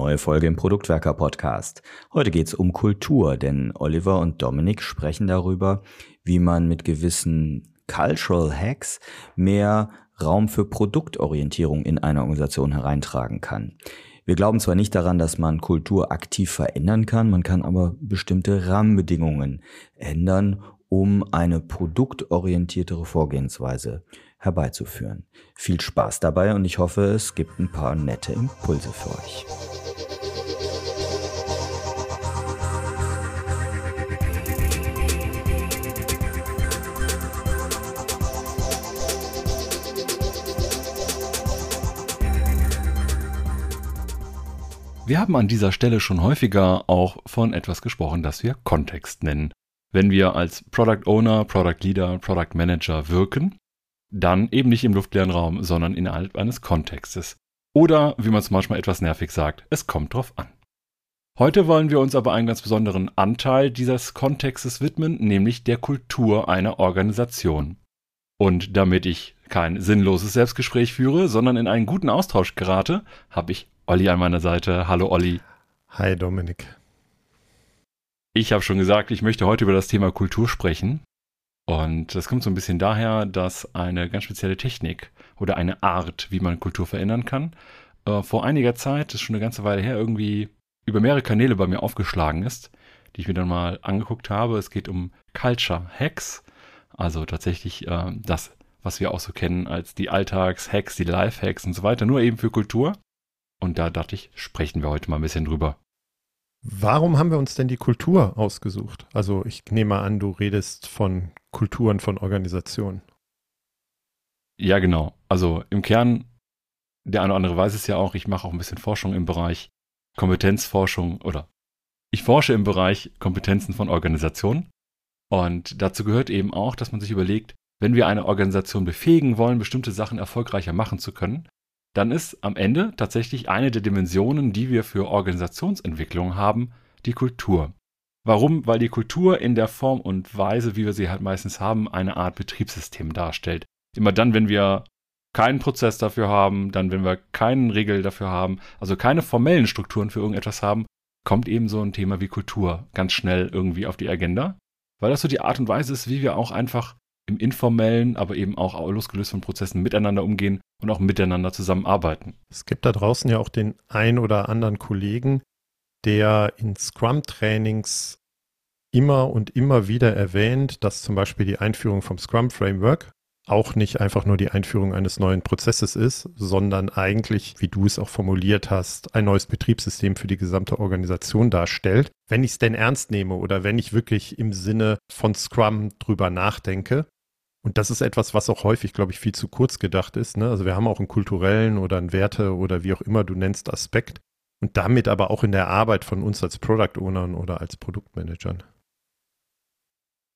Neue Folge im Produktwerker Podcast. Heute geht's um Kultur, denn Oliver und Dominik sprechen darüber, wie man mit gewissen Cultural Hacks mehr Raum für Produktorientierung in eine Organisation hereintragen kann. Wir glauben zwar nicht daran, dass man Kultur aktiv verändern kann, man kann aber bestimmte Rahmenbedingungen ändern, um eine produktorientiertere Vorgehensweise herbeizuführen. Viel Spaß dabei und ich hoffe, es gibt ein paar nette Impulse für euch. Wir haben an dieser Stelle schon häufiger auch von etwas gesprochen, das wir Kontext nennen. Wenn wir als Product Owner, Product Leader, Product Manager wirken, dann eben nicht im luftleeren Raum, sondern innerhalb eines Kontextes. Oder, wie man es manchmal etwas nervig sagt, es kommt drauf an. Heute wollen wir uns aber einen ganz besonderen Anteil dieses Kontextes widmen, nämlich der Kultur einer Organisation. Und damit ich kein sinnloses Selbstgespräch führe, sondern in einen guten Austausch gerate, habe ich Olli an meiner Seite. Hallo Olli. Hi Dominik. Ich habe schon gesagt, ich möchte heute über das Thema Kultur sprechen. Und das kommt so ein bisschen daher, dass eine ganz spezielle Technik oder eine Art, wie man Kultur verändern kann, äh, vor einiger Zeit, das ist schon eine ganze Weile her, irgendwie über mehrere Kanäle bei mir aufgeschlagen ist, die ich mir dann mal angeguckt habe. Es geht um Culture Hacks, also tatsächlich äh, das, was wir auch so kennen als die Alltags-Hacks, die Life-Hacks und so weiter, nur eben für Kultur. Und da dachte ich, sprechen wir heute mal ein bisschen drüber. Warum haben wir uns denn die Kultur ausgesucht? Also ich nehme an, du redest von Kulturen von Organisationen. Ja, genau. Also im Kern, der eine oder andere weiß es ja auch, ich mache auch ein bisschen Forschung im Bereich Kompetenzforschung oder ich forsche im Bereich Kompetenzen von Organisationen. Und dazu gehört eben auch, dass man sich überlegt, wenn wir eine Organisation befähigen wollen, bestimmte Sachen erfolgreicher machen zu können, dann ist am Ende tatsächlich eine der Dimensionen, die wir für Organisationsentwicklung haben, die Kultur. Warum? Weil die Kultur in der Form und Weise, wie wir sie halt meistens haben, eine Art Betriebssystem darstellt. Immer dann, wenn wir keinen Prozess dafür haben, dann, wenn wir keinen Regel dafür haben, also keine formellen Strukturen für irgendetwas haben, kommt eben so ein Thema wie Kultur ganz schnell irgendwie auf die Agenda, weil das so die Art und Weise ist, wie wir auch einfach im informellen, aber eben auch losgelöst von Prozessen miteinander umgehen und auch miteinander zusammenarbeiten. Es gibt da draußen ja auch den ein oder anderen Kollegen, der in Scrum-Trainings immer und immer wieder erwähnt, dass zum Beispiel die Einführung vom Scrum-Framework auch nicht einfach nur die Einführung eines neuen Prozesses ist, sondern eigentlich, wie du es auch formuliert hast, ein neues Betriebssystem für die gesamte Organisation darstellt. Wenn ich es denn ernst nehme oder wenn ich wirklich im Sinne von Scrum drüber nachdenke, und das ist etwas, was auch häufig, glaube ich, viel zu kurz gedacht ist. Ne? Also wir haben auch einen kulturellen oder einen Werte oder wie auch immer du nennst Aspekt und damit aber auch in der Arbeit von uns als Product Ownern oder als Produktmanagern.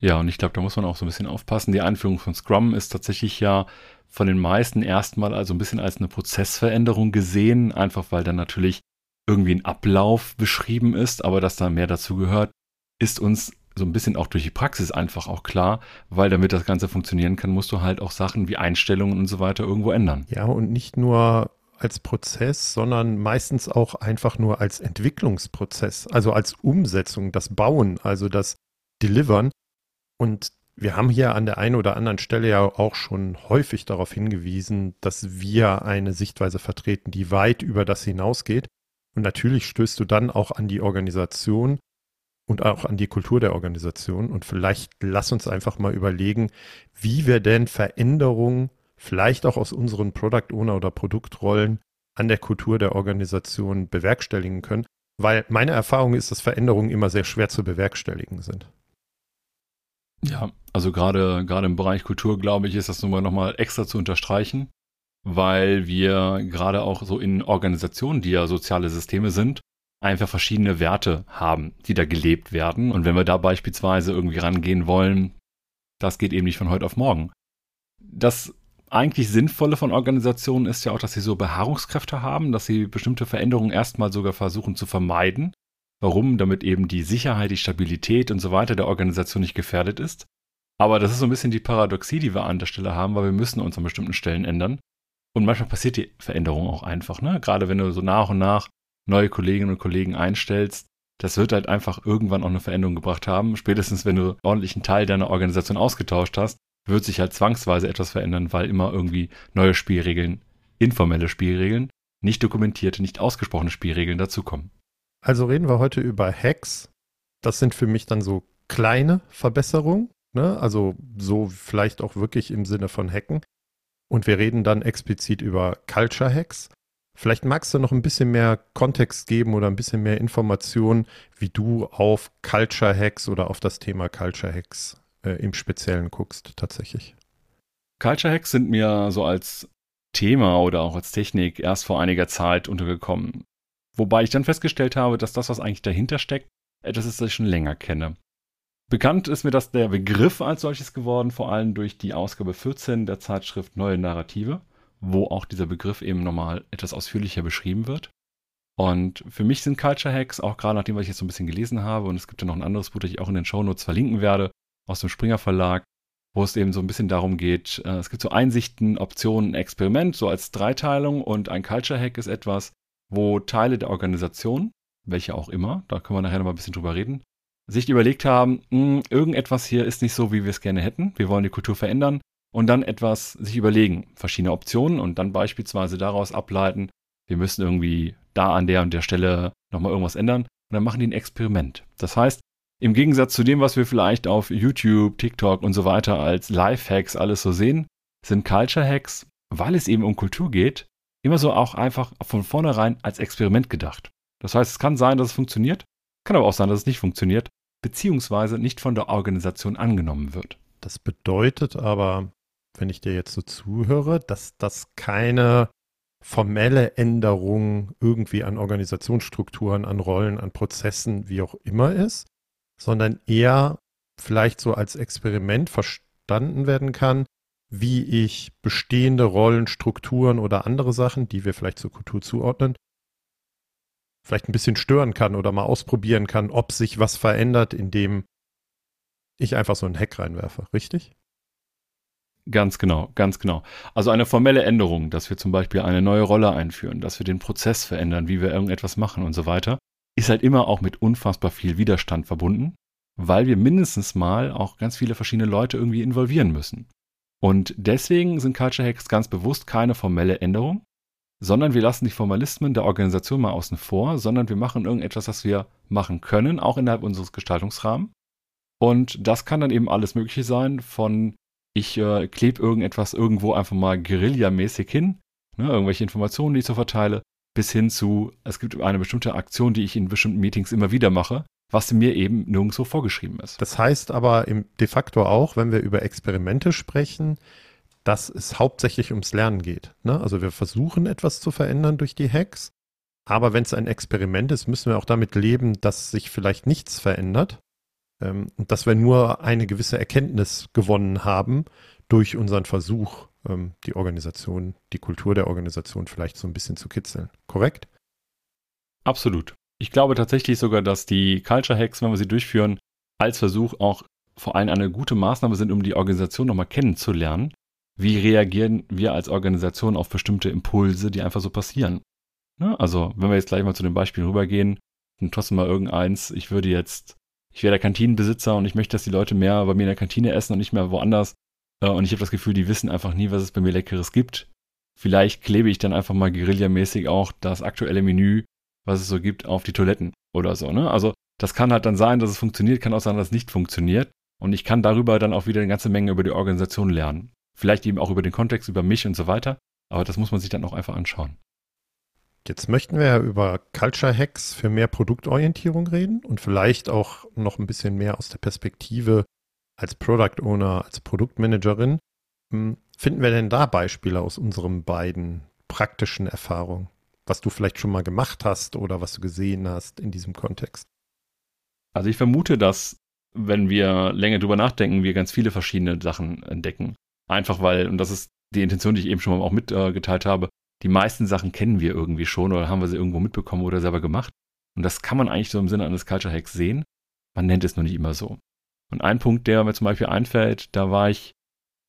Ja, und ich glaube, da muss man auch so ein bisschen aufpassen. Die Einführung von Scrum ist tatsächlich ja von den meisten erstmal also ein bisschen als eine Prozessveränderung gesehen, einfach weil dann natürlich irgendwie ein Ablauf beschrieben ist, aber dass da mehr dazu gehört, ist uns so ein bisschen auch durch die Praxis einfach auch klar, weil damit das Ganze funktionieren kann, musst du halt auch Sachen wie Einstellungen und so weiter irgendwo ändern. Ja, und nicht nur als Prozess, sondern meistens auch einfach nur als Entwicklungsprozess, also als Umsetzung, das Bauen, also das Delivern. Und wir haben hier an der einen oder anderen Stelle ja auch schon häufig darauf hingewiesen, dass wir eine Sichtweise vertreten, die weit über das hinausgeht. Und natürlich stößt du dann auch an die Organisation und auch an die Kultur der Organisation. Und vielleicht lass uns einfach mal überlegen, wie wir denn Veränderungen, vielleicht auch aus unseren Product Owner oder Produktrollen, an der Kultur der Organisation bewerkstelligen können. Weil meine Erfahrung ist, dass Veränderungen immer sehr schwer zu bewerkstelligen sind. Ja, also gerade, gerade im Bereich Kultur, glaube ich, ist das nochmal, nochmal extra zu unterstreichen, weil wir gerade auch so in Organisationen, die ja soziale Systeme sind, einfach verschiedene Werte haben, die da gelebt werden. Und wenn wir da beispielsweise irgendwie rangehen wollen, das geht eben nicht von heute auf morgen. Das eigentlich Sinnvolle von Organisationen ist ja auch, dass sie so Beharrungskräfte haben, dass sie bestimmte Veränderungen erstmal sogar versuchen zu vermeiden. Warum? Damit eben die Sicherheit, die Stabilität und so weiter der Organisation nicht gefährdet ist. Aber das ist so ein bisschen die Paradoxie, die wir an der Stelle haben, weil wir müssen uns an bestimmten Stellen ändern. Und manchmal passiert die Veränderung auch einfach, ne? Gerade wenn du so nach und nach neue Kolleginnen und Kollegen einstellst, das wird halt einfach irgendwann auch eine Veränderung gebracht haben. Spätestens, wenn du ordentlich einen Teil deiner Organisation ausgetauscht hast, wird sich halt zwangsweise etwas verändern, weil immer irgendwie neue Spielregeln, informelle Spielregeln, nicht dokumentierte, nicht ausgesprochene Spielregeln dazukommen. Also reden wir heute über Hacks. Das sind für mich dann so kleine Verbesserungen, ne? also so vielleicht auch wirklich im Sinne von Hacken. Und wir reden dann explizit über Culture Hacks. Vielleicht magst du noch ein bisschen mehr Kontext geben oder ein bisschen mehr Informationen, wie du auf Culture Hacks oder auf das Thema Culture Hacks äh, im Speziellen guckst, tatsächlich. Culture Hacks sind mir so als Thema oder auch als Technik erst vor einiger Zeit untergekommen. Wobei ich dann festgestellt habe, dass das, was eigentlich dahinter steckt, etwas ist, das ich schon länger kenne. Bekannt ist mir das der Begriff als solches geworden, vor allem durch die Ausgabe 14 der Zeitschrift Neue Narrative wo auch dieser Begriff eben nochmal etwas ausführlicher beschrieben wird. Und für mich sind Culture Hacks, auch gerade nachdem, was ich jetzt so ein bisschen gelesen habe, und es gibt ja noch ein anderes Buch, das ich auch in den Shownotes verlinken werde, aus dem Springer Verlag, wo es eben so ein bisschen darum geht, äh, es gibt so Einsichten, Optionen, Experiment, so als Dreiteilung und ein Culture Hack ist etwas, wo Teile der Organisation, welche auch immer, da können wir nachher nochmal ein bisschen drüber reden, sich überlegt haben, mh, hm, irgendetwas hier ist nicht so, wie wir es gerne hätten, wir wollen die Kultur verändern, und dann etwas sich überlegen, verschiedene Optionen und dann beispielsweise daraus ableiten, wir müssen irgendwie da an der und der Stelle nochmal irgendwas ändern und dann machen die ein Experiment. Das heißt, im Gegensatz zu dem, was wir vielleicht auf YouTube, TikTok und so weiter als Life-Hacks alles so sehen, sind Culture-Hacks, weil es eben um Kultur geht, immer so auch einfach von vornherein als Experiment gedacht. Das heißt, es kann sein, dass es funktioniert, kann aber auch sein, dass es nicht funktioniert, beziehungsweise nicht von der Organisation angenommen wird. Das bedeutet aber, wenn ich dir jetzt so zuhöre, dass das keine formelle Änderung irgendwie an Organisationsstrukturen, an Rollen, an Prozessen, wie auch immer ist, sondern eher vielleicht so als Experiment verstanden werden kann, wie ich bestehende Rollen, Strukturen oder andere Sachen, die wir vielleicht zur Kultur zuordnen, vielleicht ein bisschen stören kann oder mal ausprobieren kann, ob sich was verändert, indem ich einfach so einen Hack reinwerfe, richtig? Ganz genau, ganz genau. Also eine formelle Änderung, dass wir zum Beispiel eine neue Rolle einführen, dass wir den Prozess verändern, wie wir irgendetwas machen und so weiter, ist halt immer auch mit unfassbar viel Widerstand verbunden, weil wir mindestens mal auch ganz viele verschiedene Leute irgendwie involvieren müssen. Und deswegen sind Culture Hacks ganz bewusst keine formelle Änderung, sondern wir lassen die Formalismen der Organisation mal außen vor, sondern wir machen irgendetwas, was wir machen können, auch innerhalb unseres Gestaltungsrahmens. Und das kann dann eben alles Mögliche sein, von ich äh, klebe irgendetwas irgendwo einfach mal guerillamäßig hin, ne, irgendwelche Informationen, die ich so verteile, bis hin zu, es gibt eine bestimmte Aktion, die ich in bestimmten Meetings immer wieder mache, was mir eben nirgendwo vorgeschrieben ist. Das heißt aber im, de facto auch, wenn wir über Experimente sprechen, dass es hauptsächlich ums Lernen geht. Ne? Also wir versuchen etwas zu verändern durch die Hacks, aber wenn es ein Experiment ist, müssen wir auch damit leben, dass sich vielleicht nichts verändert ähm, dass wir nur eine gewisse Erkenntnis gewonnen haben durch unseren Versuch, ähm, die Organisation, die Kultur der Organisation vielleicht so ein bisschen zu kitzeln. Korrekt? Absolut. Ich glaube tatsächlich sogar, dass die Culture Hacks, wenn wir sie durchführen, als Versuch auch vor allem eine gute Maßnahme sind, um die Organisation nochmal kennenzulernen. Wie reagieren wir als Organisation auf bestimmte Impulse, die einfach so passieren? Ne? Also, wenn wir jetzt gleich mal zu den Beispielen rübergehen, dann trotzdem mal irgendeins, ich würde jetzt ich wäre der Kantinenbesitzer und ich möchte, dass die Leute mehr bei mir in der Kantine essen und nicht mehr woanders. Äh, und ich habe das Gefühl, die wissen einfach nie, was es bei mir Leckeres gibt. Vielleicht klebe ich dann einfach mal guerillamäßig auch das aktuelle Menü, was es so gibt, auf die Toiletten oder so. Ne? Also das kann halt dann sein, dass es funktioniert, kann auch sein, dass es nicht funktioniert. Und ich kann darüber dann auch wieder eine ganze Menge über die Organisation lernen. Vielleicht eben auch über den Kontext, über mich und so weiter. Aber das muss man sich dann auch einfach anschauen. Jetzt möchten wir ja über Culture Hacks für mehr Produktorientierung reden und vielleicht auch noch ein bisschen mehr aus der Perspektive als Product Owner, als Produktmanagerin. Hm, finden wir denn da Beispiele aus unseren beiden praktischen Erfahrungen, was du vielleicht schon mal gemacht hast oder was du gesehen hast in diesem Kontext? Also ich vermute, dass wenn wir länger drüber nachdenken, wir ganz viele verschiedene Sachen entdecken. Einfach weil, und das ist die Intention, die ich eben schon mal auch mitgeteilt habe, die meisten Sachen kennen wir irgendwie schon oder haben wir sie irgendwo mitbekommen oder selber gemacht. Und das kann man eigentlich so im Sinne eines Culture Hacks sehen. Man nennt es nur nicht immer so. Und ein Punkt, der mir zum Beispiel einfällt, da war ich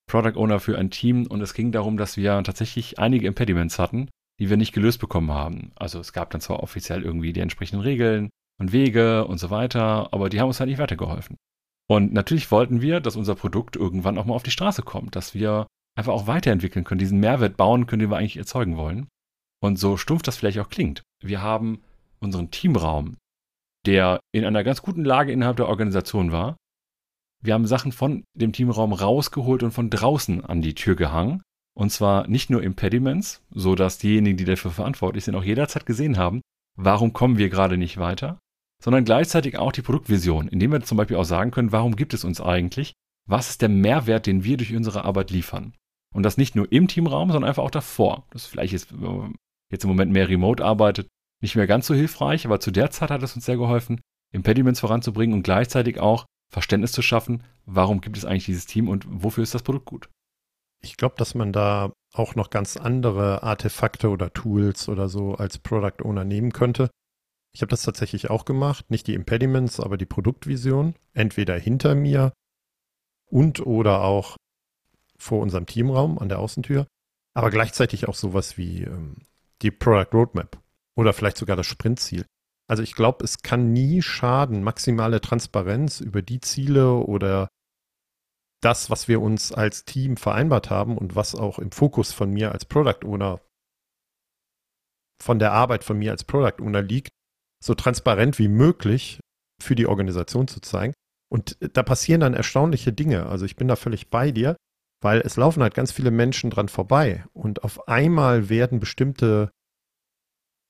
Product Owner für ein Team und es ging darum, dass wir tatsächlich einige Impediments hatten, die wir nicht gelöst bekommen haben. Also es gab dann zwar offiziell irgendwie die entsprechenden Regeln und Wege und so weiter, aber die haben uns halt nicht weitergeholfen. Und natürlich wollten wir, dass unser Produkt irgendwann auch mal auf die Straße kommt, dass wir einfach auch weiterentwickeln können, diesen Mehrwert bauen können, den wir eigentlich erzeugen wollen. Und so stumpf das vielleicht auch klingt. Wir haben unseren Teamraum, der in einer ganz guten Lage innerhalb der Organisation war. Wir haben Sachen von dem Teamraum rausgeholt und von draußen an die Tür gehangen. Und zwar nicht nur Impediments, so dass diejenigen, die dafür verantwortlich sind, auch jederzeit gesehen haben, warum kommen wir gerade nicht weiter, sondern gleichzeitig auch die Produktvision, indem wir zum Beispiel auch sagen können, warum gibt es uns eigentlich? Was ist der Mehrwert, den wir durch unsere Arbeit liefern? Und das nicht nur im Teamraum, sondern einfach auch davor. Das vielleicht ist jetzt im Moment mehr remote arbeitet, nicht mehr ganz so hilfreich, aber zu der Zeit hat es uns sehr geholfen, Impediments voranzubringen und gleichzeitig auch Verständnis zu schaffen, warum gibt es eigentlich dieses Team und wofür ist das Produkt gut. Ich glaube, dass man da auch noch ganz andere Artefakte oder Tools oder so als Product Owner nehmen könnte. Ich habe das tatsächlich auch gemacht, nicht die Impediments, aber die Produktvision, entweder hinter mir und oder auch vor unserem Teamraum an der Außentür, aber gleichzeitig auch sowas wie ähm, die Product Roadmap oder vielleicht sogar das Sprintziel. Also ich glaube, es kann nie schaden, maximale Transparenz über die Ziele oder das, was wir uns als Team vereinbart haben und was auch im Fokus von mir als Product Owner, von der Arbeit von mir als Product Owner liegt, so transparent wie möglich für die Organisation zu zeigen. Und da passieren dann erstaunliche Dinge. Also ich bin da völlig bei dir, weil es laufen halt ganz viele Menschen dran vorbei und auf einmal werden bestimmte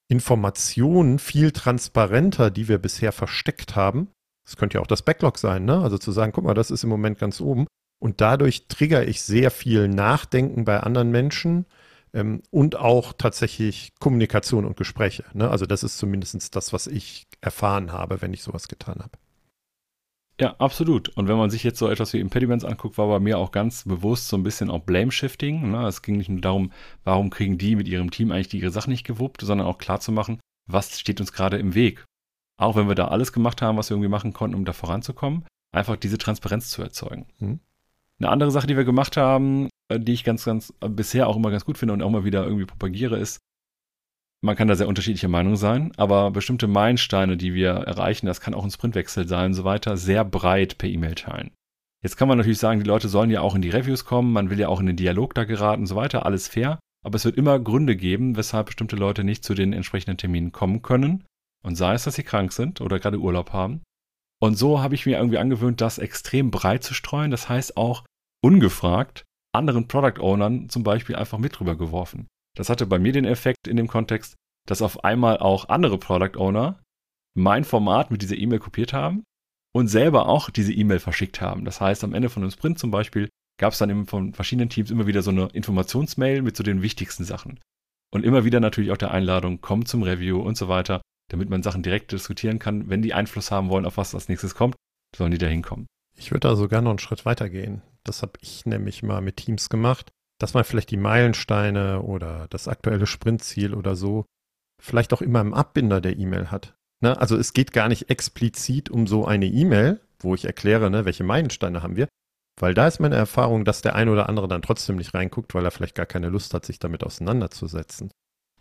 Informationen viel transparenter, die wir bisher versteckt haben. Das könnte ja auch das Backlog sein, ne? Also zu sagen, guck mal, das ist im Moment ganz oben. Und dadurch trigger ich sehr viel Nachdenken bei anderen Menschen ähm, und auch tatsächlich Kommunikation und Gespräche. Ne? Also das ist zumindest das, was ich erfahren habe, wenn ich sowas getan habe. Ja, absolut. Und wenn man sich jetzt so etwas wie Impediments anguckt, war bei mir auch ganz bewusst so ein bisschen auch Blame-Shifting. Ne? Es ging nicht nur darum, warum kriegen die mit ihrem Team eigentlich ihre Sachen nicht gewuppt, sondern auch klar zu machen, was steht uns gerade im Weg. Auch wenn wir da alles gemacht haben, was wir irgendwie machen konnten, um da voranzukommen, einfach diese Transparenz zu erzeugen. Mhm. Eine andere Sache, die wir gemacht haben, äh, die ich ganz, ganz äh, bisher auch immer ganz gut finde und auch mal wieder irgendwie propagiere, ist, man kann da sehr unterschiedlicher Meinung sein, aber bestimmte Meilensteine, die wir erreichen, das kann auch ein Sprintwechsel sein und so weiter, sehr breit per E-Mail teilen. Jetzt kann man natürlich sagen, die Leute sollen ja auch in die Reviews kommen, man will ja auch in den Dialog da geraten und so weiter, alles fair, aber es wird immer Gründe geben, weshalb bestimmte Leute nicht zu den entsprechenden Terminen kommen können. Und sei es, dass sie krank sind oder gerade Urlaub haben. Und so habe ich mir irgendwie angewöhnt, das extrem breit zu streuen. Das heißt auch ungefragt anderen Product Ownern zum Beispiel einfach mit drüber geworfen. Das hatte bei mir den Effekt in dem Kontext, dass auf einmal auch andere Product Owner mein Format mit dieser E-Mail kopiert haben und selber auch diese E-Mail verschickt haben. Das heißt, am Ende von einem Sprint zum Beispiel gab es dann eben von verschiedenen Teams immer wieder so eine Informationsmail mit so den wichtigsten Sachen. Und immer wieder natürlich auch der Einladung, komm zum Review und so weiter, damit man Sachen direkt diskutieren kann. Wenn die Einfluss haben wollen, auf was als nächstes kommt, sollen die da hinkommen. Ich würde da sogar noch einen Schritt weiter gehen. Das habe ich nämlich mal mit Teams gemacht dass man vielleicht die Meilensteine oder das aktuelle Sprintziel oder so vielleicht auch immer im Abbinder der E-Mail hat. Ne? Also es geht gar nicht explizit um so eine E-Mail, wo ich erkläre, ne, welche Meilensteine haben wir, weil da ist meine Erfahrung, dass der ein oder andere dann trotzdem nicht reinguckt, weil er vielleicht gar keine Lust hat, sich damit auseinanderzusetzen.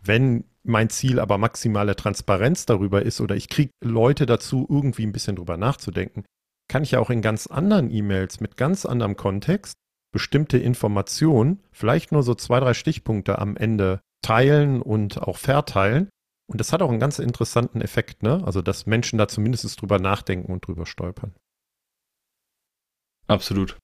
Wenn mein Ziel aber maximale Transparenz darüber ist oder ich kriege Leute dazu, irgendwie ein bisschen drüber nachzudenken, kann ich ja auch in ganz anderen E-Mails mit ganz anderem Kontext bestimmte Informationen, vielleicht nur so zwei, drei Stichpunkte am Ende teilen und auch verteilen. Und das hat auch einen ganz interessanten Effekt, ne? Also, dass Menschen da zumindest drüber nachdenken und drüber stolpern. Absolut.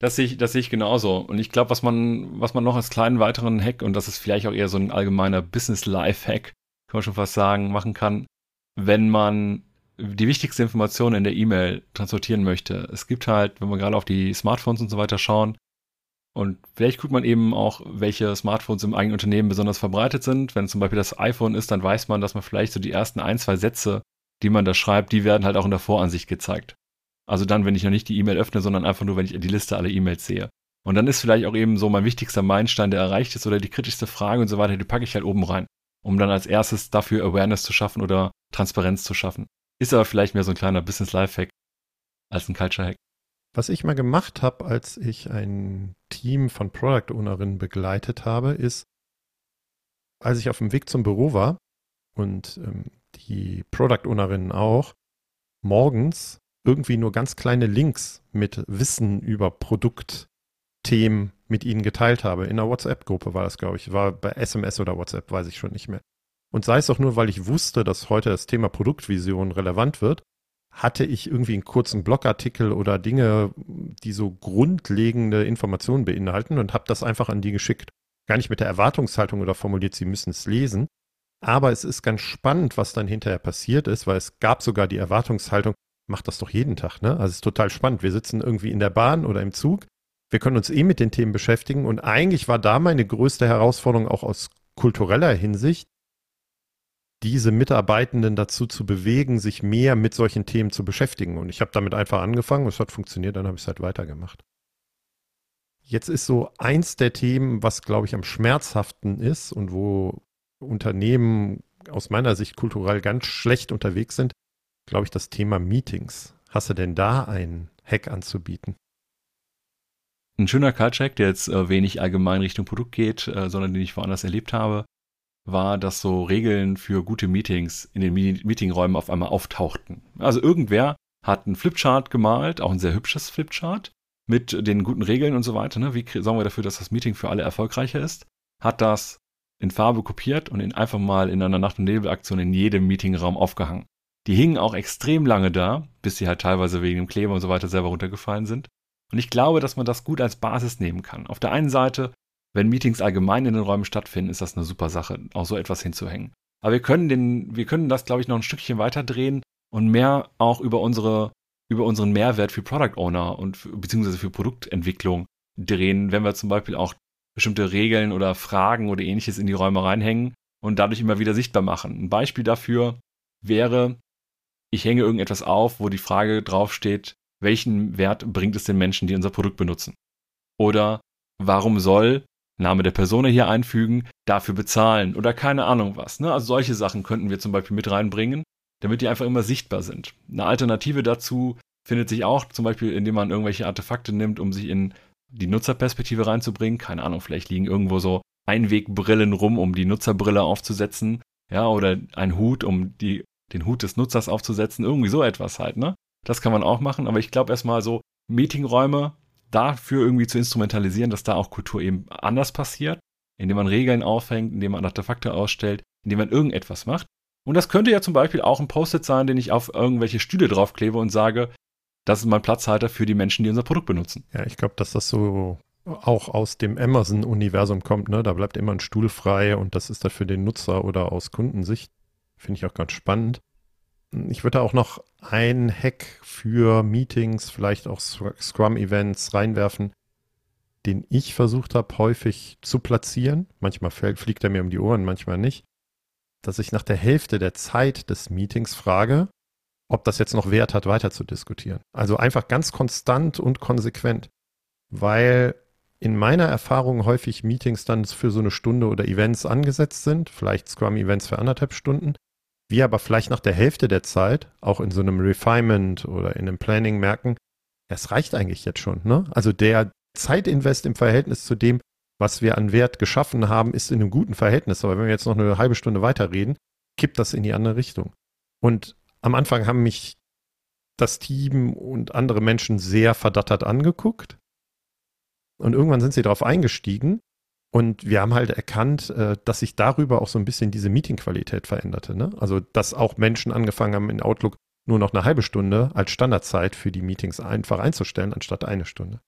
Das sehe ich, das sehe ich genauso. Und ich glaube, was man, was man noch als kleinen weiteren Hack, und das ist vielleicht auch eher so ein allgemeiner Business-Life-Hack, kann man schon fast sagen, machen kann, wenn man die wichtigste Information in der E-Mail transportieren möchte. Es gibt halt, wenn wir gerade auf die Smartphones und so weiter schauen, und vielleicht guckt man eben auch, welche Smartphones im eigenen Unternehmen besonders verbreitet sind. Wenn zum Beispiel das iPhone ist, dann weiß man, dass man vielleicht so die ersten ein, zwei Sätze, die man da schreibt, die werden halt auch in der Voransicht gezeigt. Also dann, wenn ich noch nicht die E-Mail öffne, sondern einfach nur, wenn ich die Liste aller E-Mails sehe. Und dann ist vielleicht auch eben so mein wichtigster Meilenstein, der erreicht ist oder die kritischste Frage und so weiter, die packe ich halt oben rein, um dann als erstes dafür Awareness zu schaffen oder Transparenz zu schaffen. Ist aber vielleicht mehr so ein kleiner Business-Life-Hack als ein Culture-Hack. Was ich mal gemacht habe, als ich ein Team von Product Ownerinnen begleitet habe, ist, als ich auf dem Weg zum Büro war und ähm, die Product Ownerinnen auch, morgens irgendwie nur ganz kleine Links mit Wissen über Produktthemen mit ihnen geteilt habe. In einer WhatsApp-Gruppe war das, glaube ich. War bei SMS oder WhatsApp, weiß ich schon nicht mehr. Und sei es auch nur, weil ich wusste, dass heute das Thema Produktvision relevant wird, hatte ich irgendwie einen kurzen Blogartikel oder Dinge, die so grundlegende Informationen beinhalten und habe das einfach an die geschickt. Gar nicht mit der Erwartungshaltung oder formuliert, sie müssen es lesen. Aber es ist ganz spannend, was dann hinterher passiert ist, weil es gab sogar die Erwartungshaltung, macht das doch jeden Tag, ne? Also es ist total spannend. Wir sitzen irgendwie in der Bahn oder im Zug. Wir können uns eh mit den Themen beschäftigen. Und eigentlich war da meine größte Herausforderung auch aus kultureller Hinsicht, diese Mitarbeitenden dazu zu bewegen, sich mehr mit solchen Themen zu beschäftigen. Und ich habe damit einfach angefangen, es hat funktioniert, dann habe ich es halt weitergemacht. Jetzt ist so eins der Themen, was, glaube ich, am schmerzhaften ist und wo Unternehmen aus meiner Sicht kulturell ganz schlecht unterwegs sind, glaube ich, das Thema Meetings. Hast du denn da einen Hack anzubieten? Ein schöner Culture-Hack, der jetzt äh, wenig allgemein Richtung Produkt geht, äh, sondern den ich woanders erlebt habe, war, dass so Regeln für gute Meetings in den Meetingräumen auf einmal auftauchten. Also irgendwer hat einen Flipchart gemalt, auch ein sehr hübsches Flipchart, mit den guten Regeln und so weiter. Ne? Wie sorgen wir dafür, dass das Meeting für alle erfolgreicher ist? Hat das in Farbe kopiert und ihn einfach mal in einer Nacht- und Nebelaktion in jedem Meetingraum aufgehangen. Die hingen auch extrem lange da, bis sie halt teilweise wegen dem Kleber und so weiter selber runtergefallen sind. Und ich glaube, dass man das gut als Basis nehmen kann. Auf der einen Seite, wenn Meetings allgemein in den Räumen stattfinden, ist das eine super Sache, auch so etwas hinzuhängen. Aber wir können den, wir können das, glaube ich, noch ein Stückchen weiter drehen und mehr auch über unsere, über unseren Mehrwert für Product Owner und für, beziehungsweise für Produktentwicklung drehen, wenn wir zum Beispiel auch bestimmte Regeln oder Fragen oder ähnliches in die Räume reinhängen und dadurch immer wieder sichtbar machen. Ein Beispiel dafür wäre, ich hänge irgendetwas auf, wo die Frage draufsteht, welchen Wert bringt es den Menschen, die unser Produkt benutzen? Oder warum soll Name der Person hier einfügen, dafür bezahlen oder keine Ahnung was. Ne? Also solche Sachen könnten wir zum Beispiel mit reinbringen, damit die einfach immer sichtbar sind. Eine Alternative dazu findet sich auch zum Beispiel, indem man irgendwelche Artefakte nimmt, um sich in die Nutzerperspektive reinzubringen. Keine Ahnung, vielleicht liegen irgendwo so Einwegbrillen rum, um die Nutzerbrille aufzusetzen. Ja, oder ein Hut, um die den Hut des Nutzers aufzusetzen, irgendwie so etwas halt, ne? Das kann man auch machen, aber ich glaube erstmal so Meetingräume dafür irgendwie zu instrumentalisieren, dass da auch Kultur eben anders passiert, indem man Regeln aufhängt, indem man Artefakte ausstellt, indem man irgendetwas macht. Und das könnte ja zum Beispiel auch ein Post-it sein, den ich auf irgendwelche Stühle draufklebe und sage, das ist mein Platzhalter für die Menschen, die unser Produkt benutzen. Ja, ich glaube, dass das so auch aus dem Amazon-Universum kommt. Ne? Da bleibt immer ein Stuhl frei und das ist da für den Nutzer oder aus Kundensicht Finde ich auch ganz spannend. Ich würde auch noch ein Hack für Meetings, vielleicht auch Scrum-Events reinwerfen, den ich versucht habe, häufig zu platzieren. Manchmal fliegt er mir um die Ohren, manchmal nicht. Dass ich nach der Hälfte der Zeit des Meetings frage, ob das jetzt noch Wert hat, weiter zu diskutieren. Also einfach ganz konstant und konsequent. Weil in meiner Erfahrung häufig Meetings dann für so eine Stunde oder Events angesetzt sind, vielleicht Scrum-Events für anderthalb Stunden wir aber vielleicht nach der Hälfte der Zeit, auch in so einem Refinement oder in einem Planning merken, es reicht eigentlich jetzt schon. Ne? Also der Zeitinvest im Verhältnis zu dem, was wir an Wert geschaffen haben, ist in einem guten Verhältnis. Aber wenn wir jetzt noch eine halbe Stunde weiterreden, kippt das in die andere Richtung. Und am Anfang haben mich das Team und andere Menschen sehr verdattert angeguckt. Und irgendwann sind sie darauf eingestiegen und wir haben halt erkannt, äh, dass sich darüber auch so ein bisschen diese Meetingqualität veränderte. Ne? Also, dass auch Menschen angefangen haben, in Outlook nur noch eine halbe Stunde als Standardzeit für die Meetings einfach einzustellen, anstatt eine Stunde.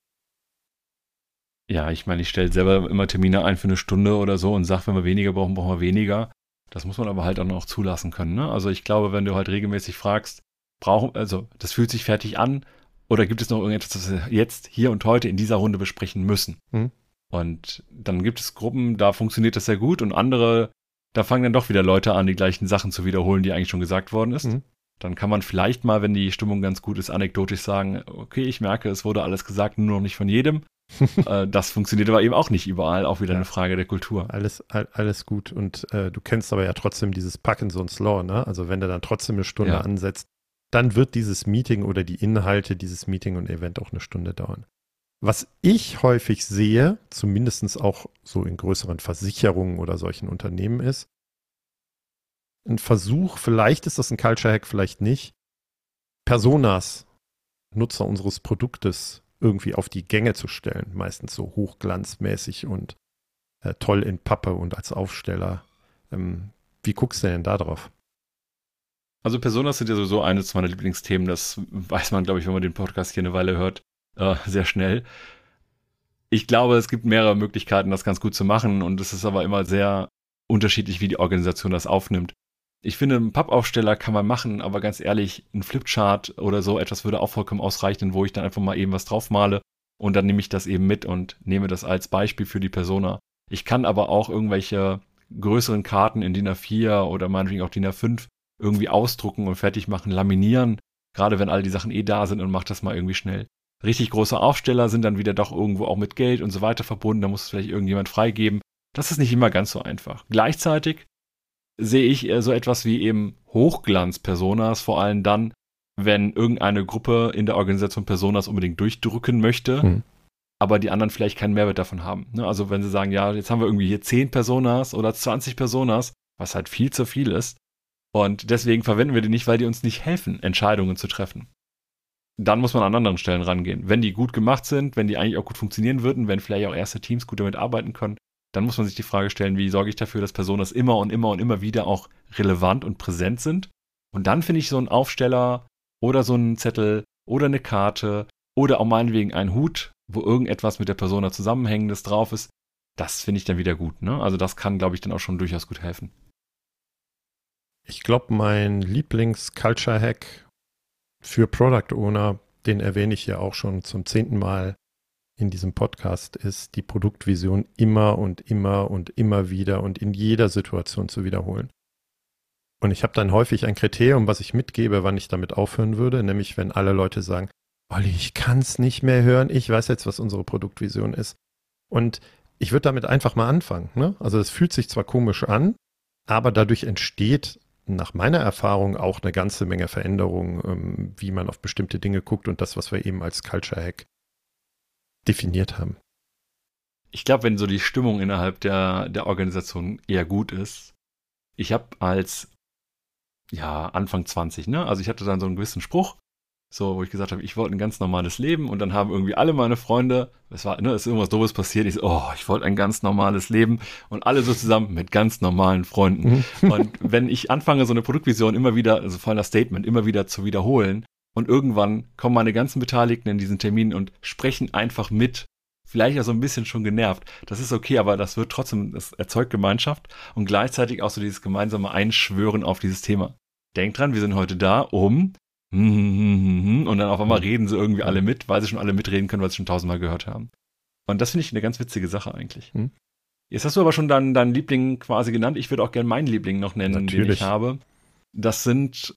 Ja, ich meine, ich stelle selber immer Termine ein für eine Stunde oder so und sage, wenn wir weniger brauchen, brauchen wir weniger. Das muss man aber halt auch noch zulassen können. Ne? Also ich glaube, wenn du halt regelmäßig fragst, brauchen, also das fühlt sich fertig an, oder gibt es noch irgendetwas, das wir jetzt, hier und heute in dieser Runde besprechen müssen? Hm. Und dann gibt es Gruppen, da funktioniert das sehr gut und andere, da fangen dann doch wieder Leute an, die gleichen Sachen zu wiederholen, die eigentlich schon gesagt worden ist. Mhm. Dann kann man vielleicht mal, wenn die Stimmung ganz gut ist, anekdotisch sagen, okay, ich merke, es wurde alles gesagt, nur noch nicht von jedem. äh, das funktioniert aber eben auch nicht überall, auch wieder ja. eine Frage der Kultur. Alles, alles gut. Und äh, du kennst aber ja trotzdem dieses Parkinson's Law, ne? Also wenn du dann trotzdem eine Stunde ja. ansetzt, dann wird dieses Meeting oder die Inhalte dieses Meeting und Event auch eine Stunde dauern. Was ich häufig sehe, zumindest auch so in größeren Versicherungen oder solchen Unternehmen, ist ein Versuch, vielleicht ist das ein Culture Hack, vielleicht nicht, Personas, Nutzer unseres Produktes irgendwie auf die Gänge zu stellen. Meistens so hochglanzmäßig und äh, toll in Pappe und als Aufsteller. Ähm, wie guckst du denn da drauf? Also Personas sind ja sowieso eines meiner Lieblingsthemen. Das weiß man, glaube ich, wenn man den Podcast hier eine Weile hört, äh, sehr schnell. Ich glaube, es gibt mehrere Möglichkeiten, das ganz gut zu machen und es ist aber immer sehr unterschiedlich, wie die Organisation das aufnimmt. Ich finde, einen Pappaufsteller kann man machen, aber ganz ehrlich, ein Flipchart oder so etwas würde auch vollkommen ausreichen, wo ich dann einfach mal eben was draufmale und dann nehme ich das eben mit und nehme das als Beispiel für die Persona. Ich kann aber auch irgendwelche größeren Karten in DIN A4 oder meinetwegen auch DIN A5 irgendwie ausdrucken und fertig machen, laminieren, gerade wenn all die Sachen eh da sind und macht das mal irgendwie schnell. Richtig große Aufsteller sind dann wieder doch irgendwo auch mit Geld und so weiter verbunden, da muss es vielleicht irgendjemand freigeben. Das ist nicht immer ganz so einfach. Gleichzeitig sehe ich so etwas wie eben Hochglanz-Personas, vor allem dann, wenn irgendeine Gruppe in der Organisation Personas unbedingt durchdrücken möchte, mhm. aber die anderen vielleicht keinen Mehrwert davon haben. Ne? Also wenn sie sagen, ja, jetzt haben wir irgendwie hier 10 Personas oder 20 Personas, was halt viel zu viel ist, und deswegen verwenden wir die nicht, weil die uns nicht helfen, Entscheidungen zu treffen. Dann muss man an anderen Stellen rangehen. Wenn die gut gemacht sind, wenn die eigentlich auch gut funktionieren würden, wenn vielleicht auch erste Teams gut damit arbeiten können, dann muss man sich die Frage stellen, wie sorge ich dafür, dass Personas immer und immer und immer wieder auch relevant und präsent sind. Und dann finde ich so einen Aufsteller oder so einen Zettel oder eine Karte oder auch meinetwegen einen Hut, wo irgendetwas mit der Persona zusammenhängendes drauf ist, das finde ich dann wieder gut. Ne? Also das kann, glaube ich, dann auch schon durchaus gut helfen. Ich glaube, mein Lieblings-Culture-Hack für Product Owner, den erwähne ich ja auch schon zum zehnten Mal in diesem Podcast, ist die Produktvision immer und immer und immer wieder und in jeder Situation zu wiederholen. Und ich habe dann häufig ein Kriterium, was ich mitgebe, wann ich damit aufhören würde, nämlich wenn alle Leute sagen, Olli, ich kann es nicht mehr hören, ich weiß jetzt, was unsere Produktvision ist. Und ich würde damit einfach mal anfangen. Ne? Also es fühlt sich zwar komisch an, aber dadurch entsteht nach meiner Erfahrung auch eine ganze Menge Veränderungen, ähm, wie man auf bestimmte Dinge guckt und das, was wir eben als Culture Hack definiert haben. Ich glaube, wenn so die Stimmung innerhalb der, der Organisation eher gut ist, ich habe als ja, Anfang 20, ne? Also ich hatte dann so einen gewissen Spruch, so, wo ich gesagt habe, ich wollte ein ganz normales Leben und dann haben irgendwie alle meine Freunde, es war, ne, ist irgendwas doofes passiert, ich so, oh, ich wollte ein ganz normales Leben und alle so zusammen mit ganz normalen Freunden. Mhm. und wenn ich anfange, so eine Produktvision immer wieder, also vor allem das Statement immer wieder zu wiederholen und irgendwann kommen meine ganzen Beteiligten in diesen Termin und sprechen einfach mit, vielleicht ja so ein bisschen schon genervt. Das ist okay, aber das wird trotzdem, das erzeugt Gemeinschaft und gleichzeitig auch so dieses gemeinsame Einschwören auf dieses Thema. Denkt dran, wir sind heute da, um und dann auf einmal reden sie irgendwie alle mit, weil sie schon alle mitreden können, weil sie schon tausendmal gehört haben. Und das finde ich eine ganz witzige Sache eigentlich. Hm. Jetzt hast du aber schon deinen, deinen Liebling quasi genannt. Ich würde auch gerne meinen Liebling noch nennen, Natürlich. den ich habe. Das sind,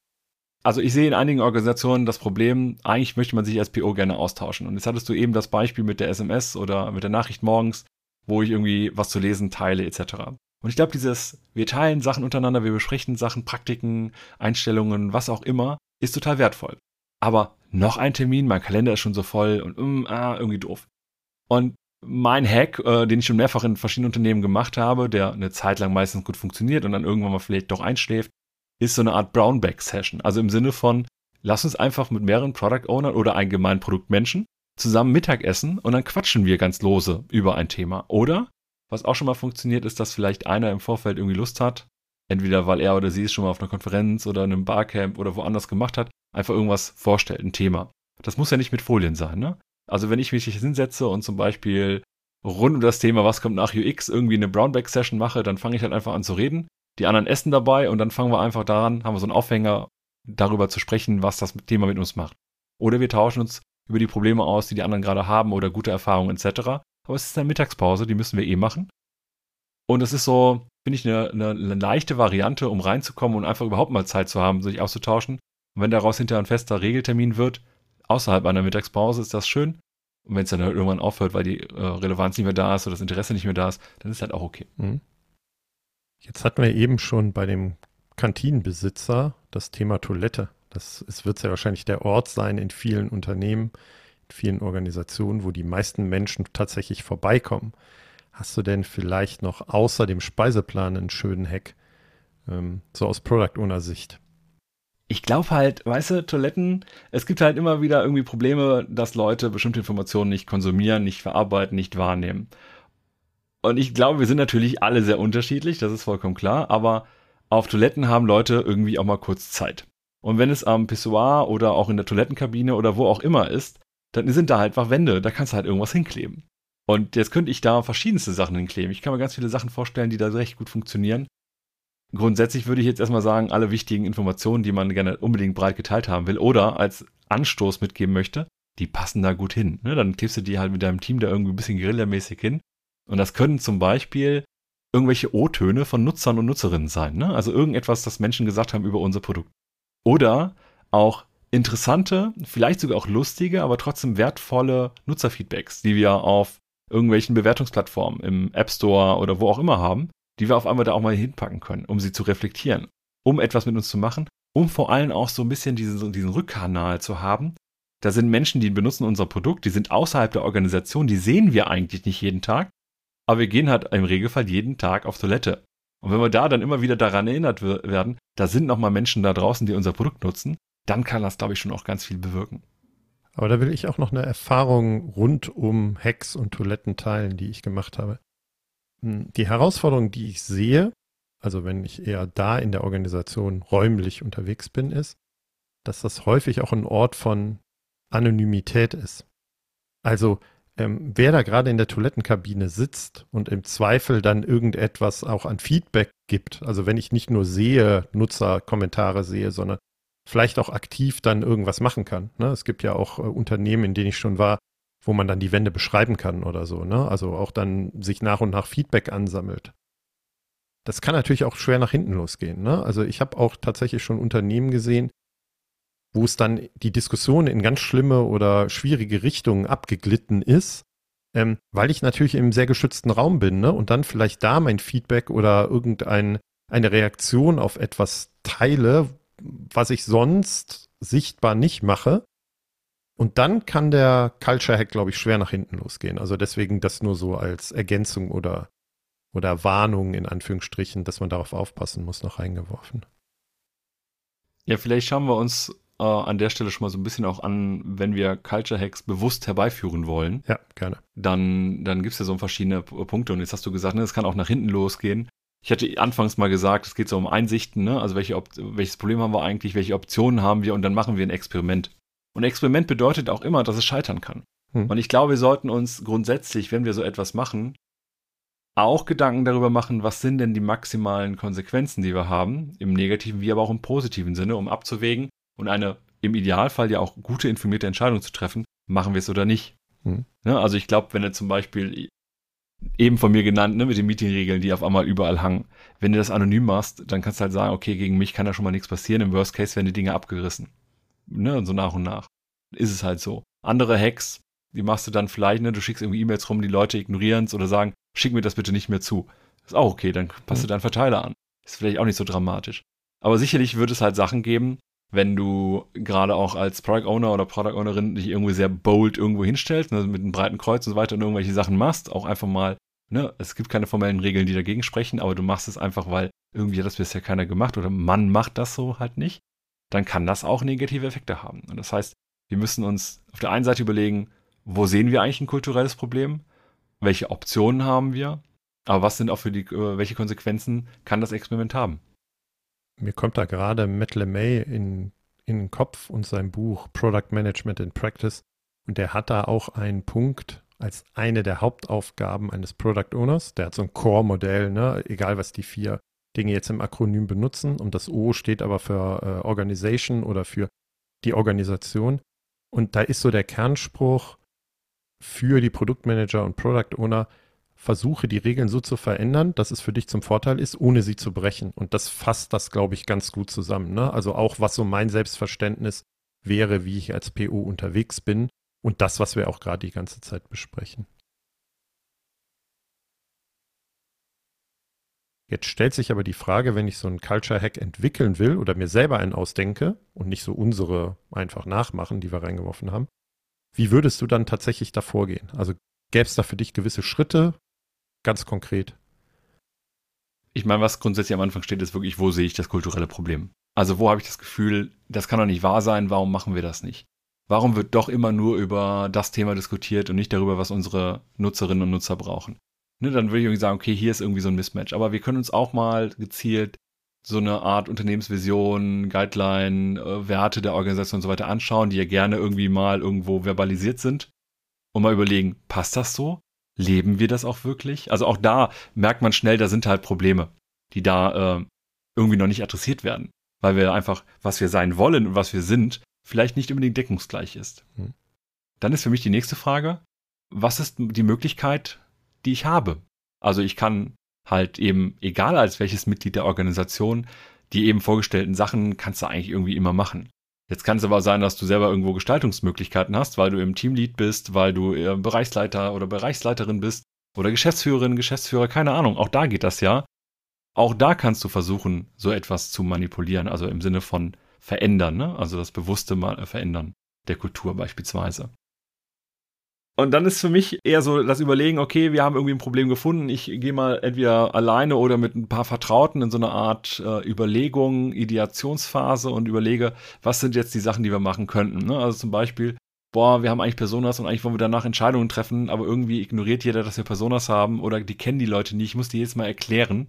also ich sehe in einigen Organisationen das Problem, eigentlich möchte man sich als PO gerne austauschen. Und jetzt hattest du eben das Beispiel mit der SMS oder mit der Nachricht morgens, wo ich irgendwie was zu lesen teile etc. Und ich glaube, dieses, wir teilen Sachen untereinander, wir besprechen Sachen, Praktiken, Einstellungen, was auch immer, ist total wertvoll. Aber noch ein Termin, mein Kalender ist schon so voll und mm, ah, irgendwie doof. Und mein Hack, äh, den ich schon mehrfach in verschiedenen Unternehmen gemacht habe, der eine Zeit lang meistens gut funktioniert und dann irgendwann mal vielleicht doch einschläft, ist so eine Art Brownback-Session. Also im Sinne von, lass uns einfach mit mehreren Product Ownern oder allgemeinen Produktmenschen zusammen Mittagessen und dann quatschen wir ganz lose über ein Thema. Oder, was auch schon mal funktioniert, ist, dass vielleicht einer im Vorfeld irgendwie Lust hat, entweder weil er oder sie es schon mal auf einer Konferenz oder einem Barcamp oder woanders gemacht hat, einfach irgendwas vorstellt, ein Thema. Das muss ja nicht mit Folien sein, ne? Also wenn ich mich hinsetze und zum Beispiel rund um das Thema, was kommt nach UX, irgendwie eine Brownback-Session mache, dann fange ich halt einfach an zu reden. Die anderen essen dabei und dann fangen wir einfach daran, haben wir so einen Aufhänger, darüber zu sprechen, was das Thema mit uns macht. Oder wir tauschen uns über die Probleme aus, die die anderen gerade haben oder gute Erfahrungen etc. Aber es ist eine Mittagspause, die müssen wir eh machen. Und es ist so, finde ich, eine, eine, eine, leichte Variante, um reinzukommen und einfach überhaupt mal Zeit zu haben, sich auszutauschen. Und wenn daraus hinterher ein fester Regeltermin wird, außerhalb einer Mittagspause, ist das schön. Und wenn es dann halt irgendwann aufhört, weil die äh, Relevanz nicht mehr da ist oder das Interesse nicht mehr da ist, dann ist halt auch okay. Mhm. Jetzt hatten wir eben schon bei dem Kantinenbesitzer das Thema Toilette. Das wird ja wahrscheinlich der Ort sein in vielen Unternehmen, vielen Organisationen, wo die meisten Menschen tatsächlich vorbeikommen. Hast du denn vielleicht noch außer dem Speiseplan einen schönen Hack, ähm, so aus Product Owner Sicht? Ich glaube halt, weißt du, Toiletten, es gibt halt immer wieder irgendwie Probleme, dass Leute bestimmte Informationen nicht konsumieren, nicht verarbeiten, nicht wahrnehmen. Und ich glaube, wir sind natürlich alle sehr unterschiedlich, das ist vollkommen klar, aber auf Toiletten haben Leute irgendwie auch mal kurz Zeit. Und wenn es am Pissoir oder auch in der Toilettenkabine oder wo auch immer ist, dann sind da halt einfach Wände, da kannst du halt irgendwas hinkleben. Und jetzt könnte ich da verschiedenste Sachen hinkleben. Ich kann mir ganz viele Sachen vorstellen, die da recht gut funktionieren. Grundsätzlich würde ich jetzt erstmal sagen, alle wichtigen Informationen, die man gerne unbedingt breit geteilt haben will oder als Anstoß mitgeben möchte, die passen da gut hin. Ne? Dann klebst du die halt mit deinem Team da irgendwie ein bisschen guerillamäßig hin. Und das können zum Beispiel irgendwelche O-Töne von Nutzern und Nutzerinnen sein. Ne? Also irgendetwas, das Menschen gesagt haben über unser Produkt. Oder auch interessante, vielleicht sogar auch lustige, aber trotzdem wertvolle Nutzerfeedbacks, die wir auf irgendwelchen Bewertungsplattformen im App Store oder wo auch immer haben, die wir auf einmal da auch mal hinpacken können, um sie zu reflektieren, um etwas mit uns zu machen, um vor allem auch so ein bisschen diesen, diesen Rückkanal zu haben. Da sind Menschen, die benutzen unser Produkt, die sind außerhalb der Organisation, die sehen wir eigentlich nicht jeden Tag, aber wir gehen halt im Regelfall jeden Tag auf Toilette. Und wenn wir da dann immer wieder daran erinnert werden, da sind nochmal Menschen da draußen, die unser Produkt nutzen, dann kann das, glaube ich, schon auch ganz viel bewirken. Aber da will ich auch noch eine Erfahrung rund um Hacks und Toiletten teilen, die ich gemacht habe. Hm, die Herausforderung, die ich sehe, also wenn ich eher da in der Organisation räumlich unterwegs bin, ist, dass das häufig auch ein Ort von Anonymität ist. Also ähm, wer da gerade in der Toilettenkabine sitzt und im Zweifel dann irgendetwas auch an Feedback gibt, also wenn ich nicht nur sehe, Nutzerkommentare sehe, sondern vielleicht auch aktiv dann irgendwas machen kann. Ne? Es gibt ja auch äh, Unternehmen, in denen ich schon war, wo man dann die Wände beschreiben kann oder so. Ne? Also auch dann sich nach und nach Feedback ansammelt. Das kann natürlich auch schwer nach hinten losgehen. Ne? Also ich habe auch tatsächlich schon Unternehmen gesehen, wo es dann die Diskussion in ganz schlimme oder schwierige Richtungen abgeglitten ist, ähm, weil ich natürlich im sehr geschützten Raum bin ne? und dann vielleicht da mein Feedback oder irgendeine Reaktion auf etwas teile, was ich sonst sichtbar nicht mache. Und dann kann der Culture Hack, glaube ich, schwer nach hinten losgehen. Also deswegen das nur so als Ergänzung oder, oder Warnung in Anführungsstrichen, dass man darauf aufpassen muss, noch reingeworfen. Ja, vielleicht schauen wir uns äh, an der Stelle schon mal so ein bisschen auch an, wenn wir Culture Hacks bewusst herbeiführen wollen. Ja, gerne. Dann, dann gibt es ja so verschiedene Punkte und jetzt hast du gesagt, ne, es kann auch nach hinten losgehen. Ich hatte anfangs mal gesagt, es geht so um Einsichten, ne? also welche welches Problem haben wir eigentlich, welche Optionen haben wir und dann machen wir ein Experiment. Und Experiment bedeutet auch immer, dass es scheitern kann. Hm. Und ich glaube, wir sollten uns grundsätzlich, wenn wir so etwas machen, auch Gedanken darüber machen, was sind denn die maximalen Konsequenzen, die wir haben, im negativen wie aber auch im positiven Sinne, um abzuwägen, und eine im Idealfall ja auch gute informierte Entscheidung zu treffen, machen wir es oder nicht. Hm. Ne, also ich glaube, wenn du zum Beispiel eben von mir genannt, ne, mit den Meetingregeln, die auf einmal überall hangen, wenn du das anonym machst, dann kannst du halt sagen, okay, gegen mich kann da schon mal nichts passieren. Im Worst Case werden die Dinge abgerissen. Ne, und so nach und nach. Ist es halt so. Andere Hacks, die machst du dann vielleicht, ne, du schickst irgendwie E-Mails rum, die Leute ignorieren es oder sagen, schick mir das bitte nicht mehr zu. Ist auch okay, dann passt mhm. du deinen Verteiler an. Ist vielleicht auch nicht so dramatisch. Aber sicherlich wird es halt Sachen geben, wenn du gerade auch als Product Owner oder Product Ownerin dich irgendwie sehr bold irgendwo hinstellst, ne, mit einem breiten Kreuz und so weiter und irgendwelche Sachen machst, auch einfach mal, ne, es gibt keine formellen Regeln, die dagegen sprechen, aber du machst es einfach, weil irgendwie hat das bisher keiner gemacht oder man macht das so halt nicht, dann kann das auch negative Effekte haben. Und das heißt, wir müssen uns auf der einen Seite überlegen, wo sehen wir eigentlich ein kulturelles Problem? Welche Optionen haben wir? Aber was sind auch für die, äh, welche Konsequenzen kann das Experiment haben? Mir kommt da gerade Matt LeMay in, in den Kopf und sein Buch Product Management in Practice. Und der hat da auch einen Punkt als eine der Hauptaufgaben eines Product Owners. Der hat so ein Core-Modell, ne? egal was die vier Dinge jetzt im Akronym benutzen. Und das O steht aber für äh, Organization oder für die Organisation. Und da ist so der Kernspruch für die Produktmanager und Product Owner, versuche die Regeln so zu verändern, dass es für dich zum Vorteil ist, ohne sie zu brechen. Und das fasst das, glaube ich, ganz gut zusammen. Ne? Also auch, was so mein Selbstverständnis wäre, wie ich als PO unterwegs bin und das, was wir auch gerade die ganze Zeit besprechen. Jetzt stellt sich aber die Frage, wenn ich so einen Culture Hack entwickeln will oder mir selber einen ausdenke und nicht so unsere einfach nachmachen, die wir reingeworfen haben, Wie würdest du dann tatsächlich da vorgehen? Also gäbe es da für dich gewisse Schritte, ganz konkret? Ich meine, was grundsätzlich am Anfang steht, ist wirklich, wo sehe ich das kulturelle Problem? Also wo habe ich das Gefühl, das kann doch nicht wahr sein, warum machen wir das nicht? Warum wird doch immer nur über das Thema diskutiert und nicht darüber, was unsere Nutzerinnen und Nutzer brauchen? Ne, dann würde ich irgendwie sagen, okay, hier ist irgendwie so ein Mismatch. Aber wir können uns auch mal gezielt so eine Art Unternehmensvision, Guideline, äh, Werte der Organisation und so weiter anschauen, die ja gerne irgendwie mal irgendwo verbalisiert sind und mal überlegen, passt das so? Leben wir das auch wirklich? Also auch da merkt man schnell, da sind halt Probleme, die da äh, irgendwie noch nicht adressiert werden, weil wir einfach, was wir sein wollen und was wir sind, vielleicht nicht unbedingt deckungsgleich ist. Hm. Dann ist für mich die nächste Frage, was ist die Möglichkeit, die ich habe? Also ich kann halt eben, egal als welches Mitglied der Organisation, die eben vorgestellten Sachen kannst du eigentlich irgendwie immer machen. Jetzt kann es aber sein, dass du selber irgendwo Gestaltungsmöglichkeiten hast, weil du im Teamlead bist, weil du äh, Bereichsleiter oder Bereichsleiterin bist oder Geschäftsführerin, Geschäftsführer, keine Ahnung. Auch da geht das ja. Auch da kannst du versuchen, so etwas zu manipulieren, also im Sinne von verändern, ne? also das bewusste Verändern der Kultur beispielsweise. Und dann ist für mich eher so das Überlegen, okay, wir haben irgendwie ein Problem gefunden. Ich gehe mal entweder alleine oder mit ein paar Vertrauten in so eine Art äh, Überlegung, Ideationsphase und überlege, was sind jetzt die Sachen, die wir machen könnten. Ne? Also zum Beispiel, boah, wir haben eigentlich Personas und eigentlich wollen wir danach Entscheidungen treffen, aber irgendwie ignoriert jeder, dass wir Personas haben oder die kennen die Leute nicht. Ich muss die jetzt mal erklären.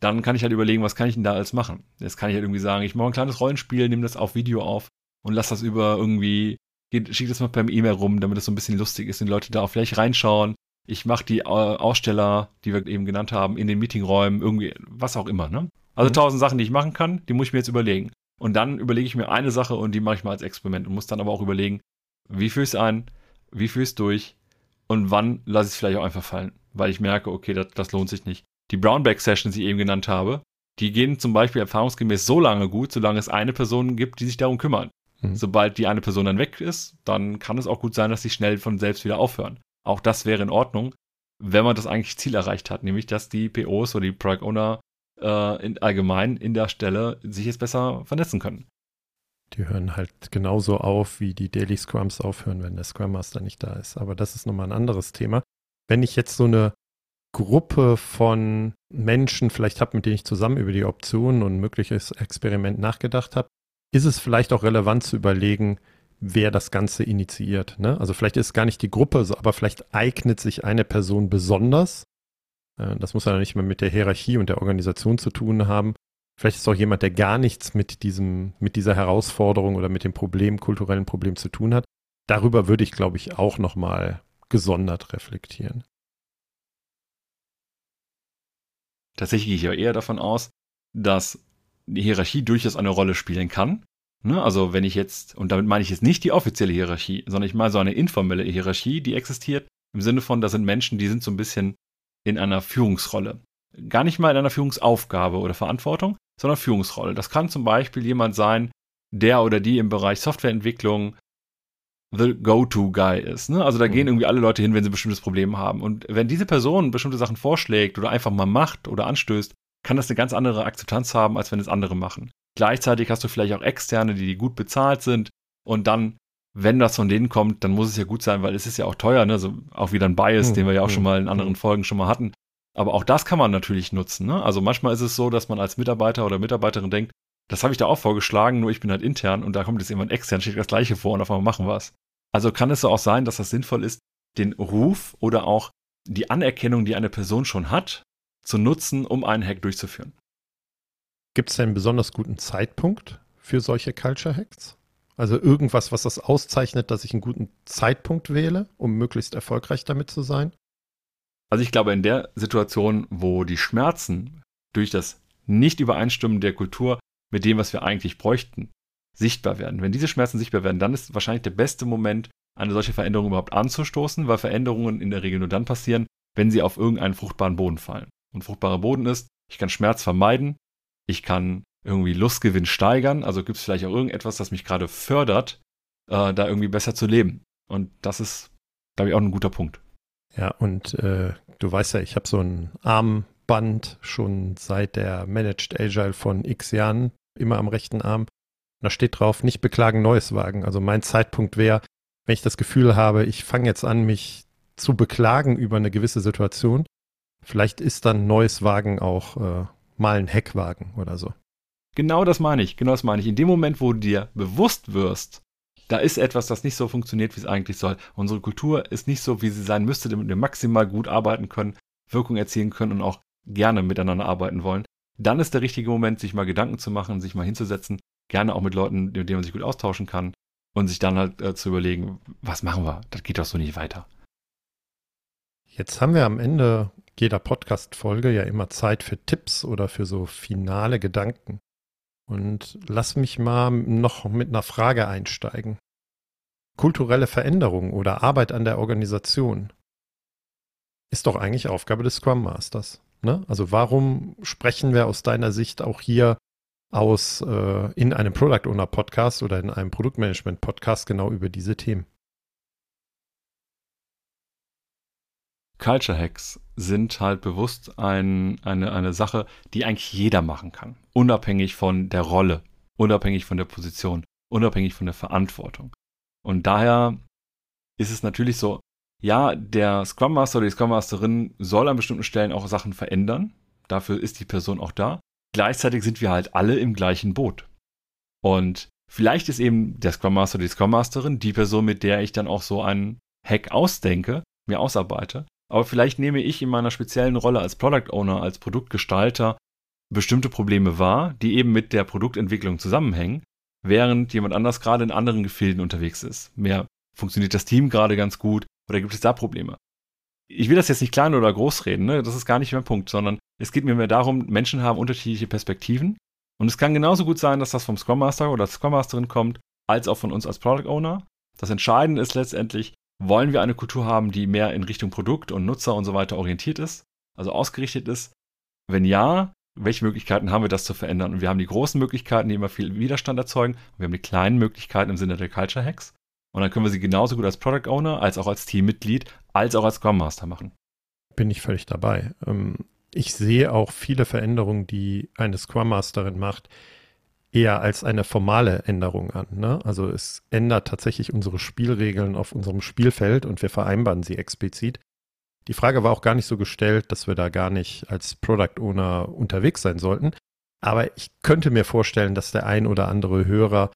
Dann kann ich halt überlegen, was kann ich denn da alles machen? Jetzt kann ich halt irgendwie sagen, ich mache ein kleines Rollenspiel, nehme das auf Video auf und lass das über irgendwie schickt das mal per E-Mail rum, damit es so ein bisschen lustig ist und die Leute da auch vielleicht reinschauen. Ich mache die Aussteller, die wir eben genannt haben, in den Meetingräumen, irgendwie, was auch immer, ne? Also mhm. tausend Sachen, die ich machen kann, die muss ich mir jetzt überlegen. Und dann überlege ich mir eine Sache und die mache ich mal als Experiment und muss dann aber auch überlegen, wie führe ich es ein, wie führe ich es durch und wann lasse ich es vielleicht auch einfach fallen, weil ich merke, okay, das, das lohnt sich nicht. Die Brownback-Sessions, die ich eben genannt habe, die gehen zum Beispiel erfahrungsgemäß so lange gut, solange es eine Person gibt, die sich darum kümmert. Mhm. Sobald die eine Person dann weg ist, dann kann es auch gut sein, dass sie schnell von selbst wieder aufhören. Auch das wäre in Ordnung, wenn man das eigentlich Ziel erreicht hat, nämlich dass die POs oder die Product Owner äh, in, allgemein in der Stelle sich jetzt besser vernetzen können. Die hören halt genauso auf, wie die Daily Scrums aufhören, wenn der Scrum Master nicht da ist. Aber das ist nochmal ein anderes Thema. Wenn ich jetzt so eine Gruppe von Menschen vielleicht habe, mit denen ich zusammen über die Optionen und mögliches Experiment nachgedacht habe, ist es vielleicht auch relevant zu überlegen, wer das Ganze initiiert. Ne? Also vielleicht ist es gar nicht die Gruppe, aber vielleicht eignet sich eine Person besonders. Äh, das muss ja nicht mehr mit der Hierarchie und der Organisation zu tun haben. Vielleicht ist auch jemand, der gar nichts mit diesem, mit dieser Herausforderung oder mit dem Problem, kulturellen Problem zu tun hat. Darüber würde ich, glaube ich, auch nochmal gesondert reflektieren. Tatsächlich gehe ich ja eher davon aus, dass die Hierarchie durchaus eine Rolle spielen kann. Ne? Also wenn ich jetzt, und damit meine ich jetzt nicht die offizielle Hierarchie, sondern ich meine so eine informelle Hierarchie, die existiert, im Sinne von, da sind Menschen, die sind so ein bisschen in einer Führungsrolle. Gar nicht mal in einer Führungsaufgabe oder Verantwortung, sondern Führungsrolle. Das kann zum Beispiel jemand sein, der oder die im Bereich Softwareentwicklung the go-to-guy ist. Ne? Also da mhm. gehen irgendwie alle Leute hin, wenn sie ein bestimmtes Problem haben. Und wenn diese Person bestimmte Sachen vorschlägt oder einfach mal macht oder anstößt, kann das eine ganz andere Akzeptanz haben, als wenn es andere machen. Gleichzeitig hast du vielleicht auch Externe, die, gut bezahlt sind und dann, wenn das von denen kommt, dann muss es ja gut sein, weil es ist ja auch teuer, ne? Also auch wieder ein Bias, mhm. den wir ja auch mhm. schon mal in anderen Folgen schon mal hatten. Aber auch das kann man natürlich nutzen. Ne? Also manchmal ist es so, dass man als Mitarbeiter oder Mitarbeiterin denkt, das habe ich da auch vorgeschlagen, nur ich bin halt intern und da kommt jetzt jemand extern, steht das gleiche vor und auf einmal machen wir es. Also kann es so auch sein, dass das sinnvoll ist, den Ruf oder auch die Anerkennung, die eine Person schon hat, zu nutzen, um einen Hack durchzuführen. Gibt es einen besonders guten Zeitpunkt für solche Culture Hacks? Also irgendwas, was das auszeichnet, dass ich einen guten Zeitpunkt wähle, um möglichst erfolgreich damit zu sein? Also ich glaube, in der Situation, wo die Schmerzen durch das Nicht-Übereinstimmen der Kultur mit dem, was wir eigentlich bräuchten, sichtbar werden. Wenn diese Schmerzen sichtbar werden, dann ist wahrscheinlich der beste Moment, eine solche Veränderung überhaupt anzustoßen, weil Veränderungen in der Regel nur dann passieren, wenn sie auf irgendeinen fruchtbaren Boden fallen und fruchtbarer Boden ist. Ich kann Schmerz vermeiden, ich kann irgendwie Lustgewinn steigern, also gibt es vielleicht auch irgendetwas, das mich gerade fördert, äh, da irgendwie besser zu leben. Und das ist, glaube ich, auch ein guter Punkt. Ja, und äh, du weißt ja, ich habe so ein Armband schon seit der Managed Agile von x Jahren immer am rechten Arm. da steht drauf, nicht beklagen, neues wagen. Also mein Zeitpunkt wäre, wenn ich das Gefühl habe, ich fange jetzt an, mich zu beklagen über eine gewisse Situation, vielleicht ist dann neues Wagen auch äh, mal ein Heckwagen oder so. Genau das meine ich, genau das meine ich. In dem Moment, wo du dir bewusst wirst, da ist etwas, das nicht so funktioniert, wie es eigentlich soll. Unsere Kultur ist nicht so, wie sie sein müsste, damit wir maximal gut arbeiten können, Wirkung erzielen können und auch gerne miteinander arbeiten wollen. Dann ist der richtige Moment, sich mal Gedanken zu machen, sich mal hinzusetzen, gerne auch mit Leuten, mit denen man sich gut austauschen kann und sich dann halt äh, zu überlegen, was machen wir? Das geht doch so nicht weiter. Jetzt haben wir am Ende jeder Podcast-Folge ja immer Zeit für Tipps oder für so finale Gedanken. Und lass mich mal noch mit einer Frage einsteigen. Kulturelle Veränderung oder Arbeit an der Organisation ist doch eigentlich Aufgabe des Scrum Masters. Ne? Also warum sprechen wir aus deiner Sicht auch hier aus äh, in einem Product Owner Podcast oder in einem Produktmanagement Podcast genau über diese Themen? Culture Hacks sind halt bewusst ein, eine, eine Sache, die eigentlich jeder machen kann. Unabhängig von der Rolle, unabhängig von der Position, unabhängig von der Verantwortung. Und daher ist es natürlich so, ja, der Scrum Master oder die Scrum Masterin soll an bestimmten Stellen auch Sachen verändern. Dafür ist die Person auch da. Gleichzeitig sind wir halt alle im gleichen Boot. Und vielleicht ist eben der Scrum Master oder die Scrum Masterin die Person, mit der ich dann auch so einen Hack ausdenke, mir ausarbeite. Aber vielleicht nehme ich in meiner speziellen Rolle als Product Owner, als Produktgestalter bestimmte Probleme wahr, die eben mit der Produktentwicklung zusammenhängen, während jemand anders gerade in anderen Gefilden unterwegs ist. Mehr funktioniert das Team gerade ganz gut oder gibt es da Probleme? Ich will das jetzt nicht klein oder groß reden, ne? das ist gar nicht mein Punkt, sondern es geht mir mehr darum, Menschen haben unterschiedliche Perspektiven und es kann genauso gut sein, dass das vom Scrum Master oder Scrum Masterin kommt, als auch von uns als Product Owner. Das Entscheidende ist letztendlich, wollen wir eine Kultur haben, die mehr in Richtung Produkt und Nutzer und so weiter orientiert ist, also ausgerichtet ist? Wenn ja, welche Möglichkeiten haben wir, das zu verändern? Und wir haben die großen Möglichkeiten, die immer viel Widerstand erzeugen. Und wir haben die kleinen Möglichkeiten im Sinne der Culture Hacks. Und dann können wir sie genauso gut als Product Owner, als auch als Teammitglied, als auch als Scrum Master machen. Bin ich völlig dabei. Ähm, ich sehe auch viele Veränderungen, die eine Scrum Masterin macht, eher als eine formale Änderung an. Ne? Also es ändert tatsächlich unsere Spielregeln auf unserem Spielfeld und wir vereinbaren sie explizit. Die Frage war auch gar nicht so gestellt, dass wir da gar nicht als Product Owner unterwegs sein sollten. Aber ich könnte mir vorstellen, dass der ein oder andere Hörer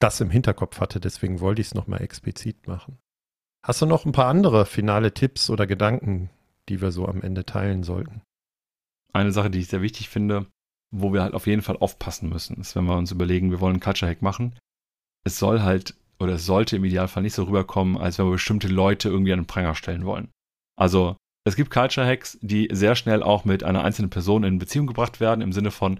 das im Hinterkopf hatte. Deswegen wollte ich es nochmal explizit machen. Hast du noch ein paar andere finale Tipps oder Gedanken, die wir so am Ende teilen sollten? Eine Sache, die ich sehr wichtig finde, wo wir halt auf jeden Fall aufpassen müssen, ist, wenn wir uns überlegen, wir wollen einen Culture Hack machen. Es soll halt oder es sollte im Idealfall nicht so rüberkommen, als wenn wir bestimmte Leute irgendwie an den Pranger stellen wollen. Also es gibt Culture Hacks, die sehr schnell auch mit einer einzelnen Person in Beziehung gebracht werden, im Sinne von,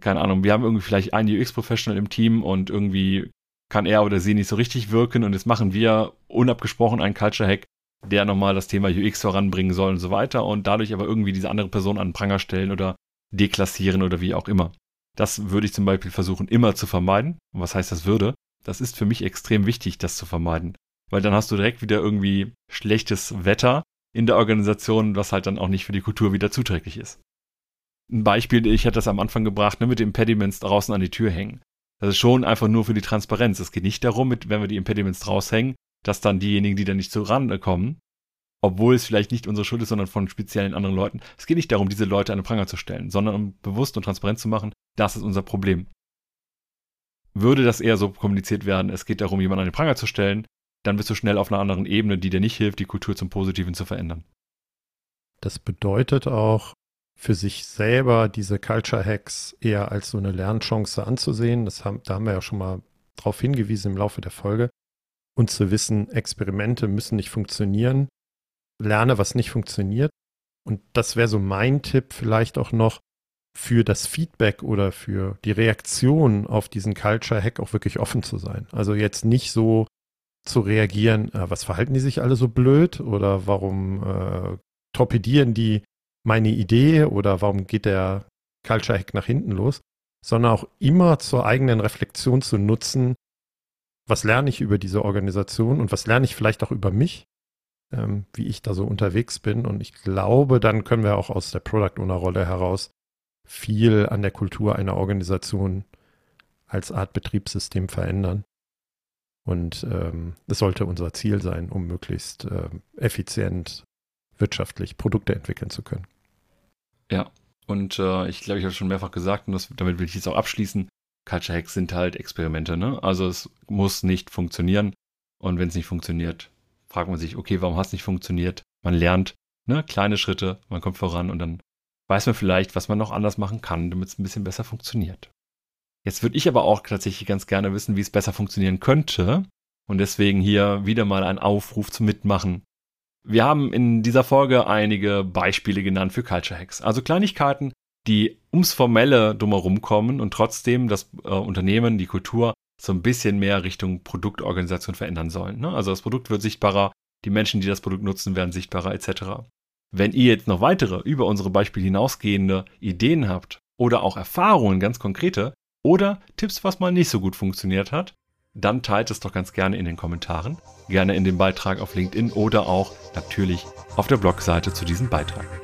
keine Ahnung, wir haben irgendwie vielleicht einen UX-Professional im Team und irgendwie kann er oder sie nicht so richtig wirken und jetzt machen wir unabgesprochen einen Culture Hack, der nochmal das Thema UX voranbringen soll und so weiter und dadurch aber irgendwie diese andere Person an den Pranger stellen oder deklassieren oder wie auch immer. Das würde ich zum Beispiel versuchen immer zu vermeiden. Und was heißt das würde? Das ist für mich extrem wichtig, das zu vermeiden. Weil dann hast du direkt wieder irgendwie schlechtes Wetter in der Organisation, was halt dann auch nicht für die Kultur wieder zuträglich ist. Ein Beispiel, ich hatte das am Anfang gebracht, ne, mit den Impediments draußen an die Tür hängen. Das ist schon einfach nur für die Transparenz. Es geht nicht darum, mit, wenn wir die Impediments draushängen, dass dann diejenigen, die da nicht zu kommen, obwohl es vielleicht nicht unsere Schuld ist, sondern von speziellen anderen Leuten. Es geht nicht darum, diese Leute an den Pranger zu stellen, sondern um bewusst und transparent zu machen, das ist unser Problem. Würde das eher so kommuniziert werden, es geht darum, jemanden an den Pranger zu stellen, dann bist du schnell auf einer anderen Ebene, die dir nicht hilft, die Kultur zum Positiven zu verändern. Das bedeutet auch, für sich selber diese Culture Hacks eher als so eine Lernchance anzusehen. Das haben, da haben wir ja schon mal drauf hingewiesen im Laufe der Folge. Und zu wissen, Experimente müssen nicht funktionieren lerne, was nicht funktioniert. Und das wäre so mein Tipp vielleicht auch noch für das Feedback oder für die Reaktion auf diesen Culture Hack auch wirklich offen zu sein. Also jetzt nicht so zu reagieren, äh, was verhalten die sich alle so blöd oder warum äh, torpedieren die meine Idee oder warum geht der Culture Hack nach hinten los, sondern auch immer zur eigenen Reflexion zu nutzen, was lerne ich über diese Organisation und was lerne ich vielleicht auch über mich ähm, wie ich da so unterwegs bin. Und ich glaube, dann können wir auch aus der Product Owner Rolle heraus viel an der Kultur einer Organisation als Art Betriebssystem verändern. Und ähm, sollte unser Ziel sein, um möglichst äh, effizient wirtschaftlich Produkte entwickeln zu können. Ja, und äh, ich glaube, ich habe schon mehrfach gesagt, und das, damit will ich jetzt auch abschließen, Culture Hacks sind halt Experimente, ne? Also es muss nicht funktionieren. Und wenn es nicht funktioniert, fragt man sich, okay, warum hat es nicht funktioniert? Man lernt, ne, kleine Schritte, man kommt voran und dann weiß man vielleicht, was man noch anders machen kann, damit es ein bisschen besser funktioniert. Jetzt würde ich aber auch tatsächlich ganz gerne wissen, wie es besser funktionieren könnte. Und deswegen hier wieder mal ein Aufruf zum Mitmachen. Wir haben in dieser Folge einige Beispiele genannt für Culture Hacks. Also Kleinigkeiten, die ums Formelle drumherum kommen und trotzdem das äh, Unternehmen, die Kultur so ein bisschen mehr Richtung Produktorganisation verändern sollen. Ne? Also das Produkt wird sichtbarer, die Menschen, die das Produkt nutzen, werden sichtbarer etc. Wenn ihr jetzt noch weitere über unsere Beispiele hinausgehende Ideen habt oder auch Erfahrungen, ganz konkrete, oder Tipps, was mal nicht so gut funktioniert hat, dann teilt es doch ganz gerne in den Kommentaren, gerne in dem Beitrag auf LinkedIn oder auch natürlich auf der Blogseite zu diesem Beitrag.